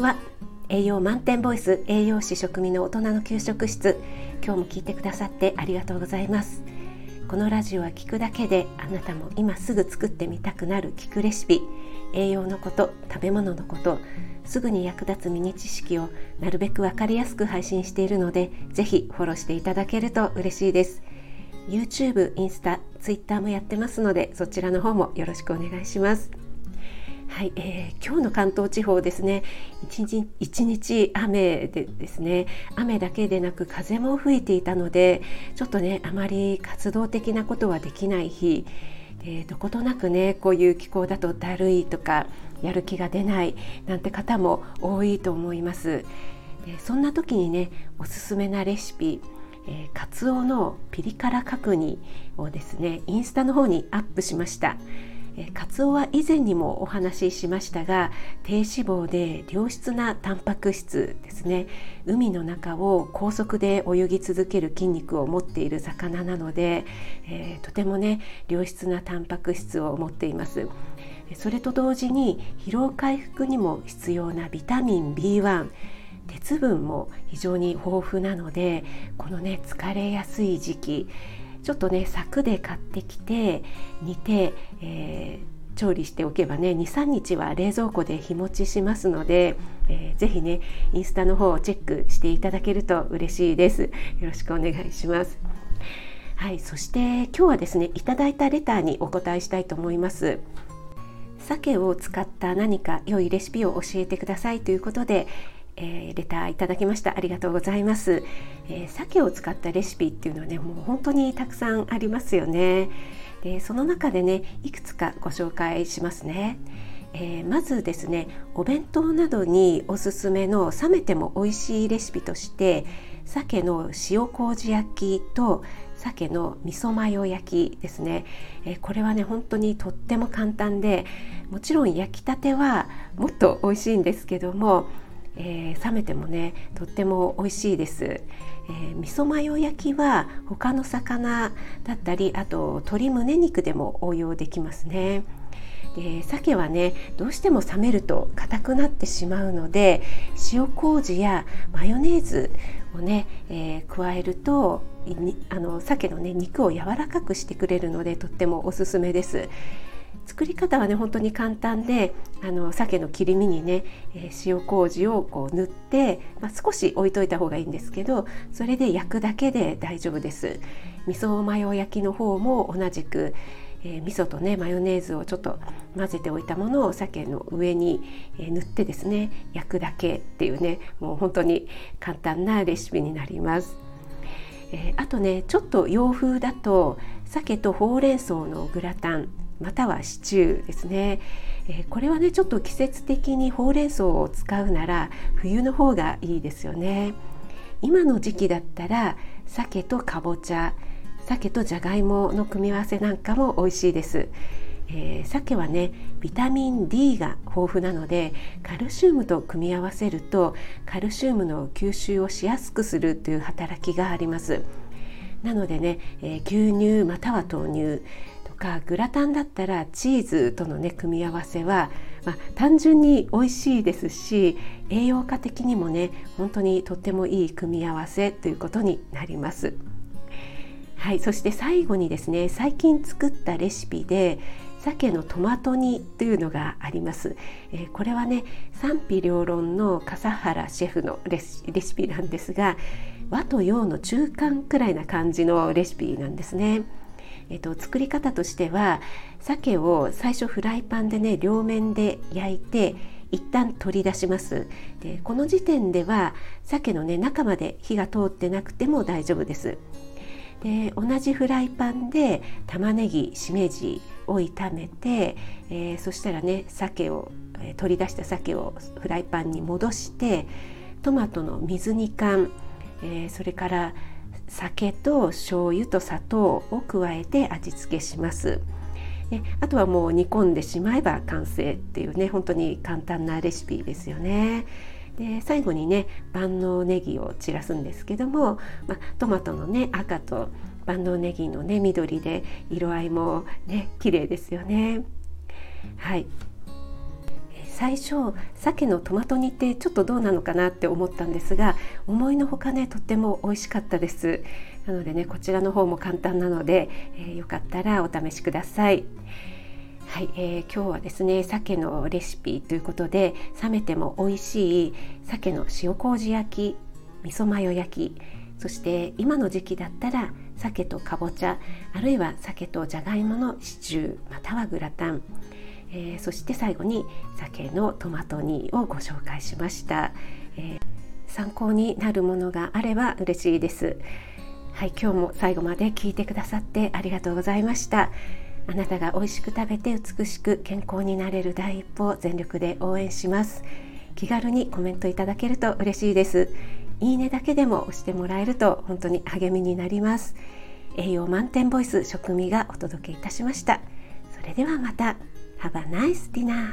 んは。栄養満点ボイス栄養士食味の大人の給食室。今日も聞いてくださってありがとうございます。このラジオは聞くだけであなたも今すぐ作ってみたくなる聞くレシピ栄養のこと食べ物のことすぐに役立つミニ知識をなるべく分かりやすく配信しているのでぜひフォローしていただけると嬉しいです。YouTube、インスタ、Twitter もやってますのでそちらの方もよろしくお願いします。はい、えー、今日の関東地方ですね。一日一日雨でですね。雨だけでなく風も吹いていたのでちょっとねあまり活動的なことはできない日。でどことなくねこういう気候だとだるいとかやる気が出ないなんて方も多いと思います。でそんな時にねおすすめなレシピえー、カツオのピリ辛角煮をですねインスタの方にアップしました、カツオは以前にもお話ししましたが低脂肪で良質なタンパク質ですね。海の中を高速で泳ぎ続ける筋肉を持っている魚なので、えー、とてもね良質なタンパク質を持っています。それと同時に疲労回復にも必要なビタミン B1 鉄分も非常に豊富なのでこのね疲れやすい時期ちょっとね柵で買ってきて煮て、えー、調理しておけばね23日は冷蔵庫で日持ちしますので、えー、ぜひねインスタの方をチェックしていただけると嬉しいです。よろしくお願いします。はいそして今日はですねいただいたレターにお答えしたいと思います。鮭を使った何か良いレシピを教えてくださいということでえー、レターいただきました。ありがとうございます、えー、鮭を使ったレシピっていうのはねもう本当にたくさんありますよね。でその中でねいくつかご紹介しますね。えー、まずですねお弁当などにおすすめの冷めても美味しいレシピとして鮭の塩麹焼きと鮭の味噌マヨ焼きですね、えー、これはね本当にとっても簡単でもちろん焼きたてはもっと美味しいんですけどもえー、冷めてもねとっても美味しいです、えー、味噌マヨ焼きは他の魚だったりあと鶏胸肉でも応用できますねで鮭はねどうしても冷めると硬くなってしまうので塩麹やマヨネーズをね、えー、加えるとあの鮭のね肉を柔らかくしてくれるのでとってもおすすめです。作り方はね本当に簡単であの鮭の切り身にね、えー、塩麹をこう塗って、まあ、少し置いといた方がいいんですけどそれで焼くだけで大丈夫です味噌マヨ焼きの方も同じくえー、味噌とねマヨネーズをちょっと混ぜておいたものを鮭の上に、えー、塗ってですね焼くだけっていうねもう本当に簡単なレシピになります。えー、あとねちょっと洋風だと鮭とほうれん草のグラタンまたはシチューですね、えー、これはねちょっと季節的にほうれん草を使うなら冬の方がいいですよね。今の時期だったら鮭とかぼちゃ鮭とじゃがいもの組み合わせなんかも美味しいです、えー、鮭はねビタミン D が豊富なのでカルシウムと組み合わせるとカルシウムの吸収をしやすくするという働きがあります。なのでね、えー、牛乳または豆乳かグラタンだったらチーズとのね組み合わせは、まあ、単純に美味しいですし栄養価的にもね本当にとってもいい組み合わせということになります。はい、そして最後にですね最近作ったレシピで鮭のトマト煮というのがあります、えー、これはね賛否両論の笠原シェフのレシピなんですが和と洋の中間くらいな感じのレシピなんですね。えっと、作り方としては鮭を最初フライパンでね両面で焼いて一旦取り出します。でこの時点では鮭のね中まで火が通ってなくても大丈夫です。で同じフライパンで玉ねぎしめじを炒めて、えー、そしたらね鮭を、取り出した鮭をフライパンに戻してトマトの水煮缶、えー、それから酒と醤油と砂糖を加えて味付けします。であとはもう煮込んでしまえば完成っていうね本当に簡単なレシピですよね。で最後にね万能ネギを散らすんですけども、まトマトのね赤と万能ネギのね緑で色合いもね綺麗ですよね。はい最初鮭のトマト煮ってちょっとどうなのかなって思ったんですが思いのほかねとっても美味しかったです。なのでねこちらの方も簡単なので、えー、よかったらお試しください。はい、えー、今日はですね鮭のレシピということで冷めても美味しい鮭の塩麹焼き味噌マヨ焼きそして今の時期だったら鮭とかぼちゃあるいは鮭とじゃがいものシチューまたはグラタン、えー、そして最後に鮭のトマト煮をご紹介しました、えー、参考になるものがあれば嬉しいです。はい今日も最後まで聞いてくださってありがとうございました。あなたが美味しく食べて美しく健康になれる第一歩を全力で応援します。気軽にコメントいただけると嬉しいです。いいねだけでも押してもらえると本当に励みになります。栄養満点ボイス食味がお届けいたしました。それではまた。Have a nice dinner!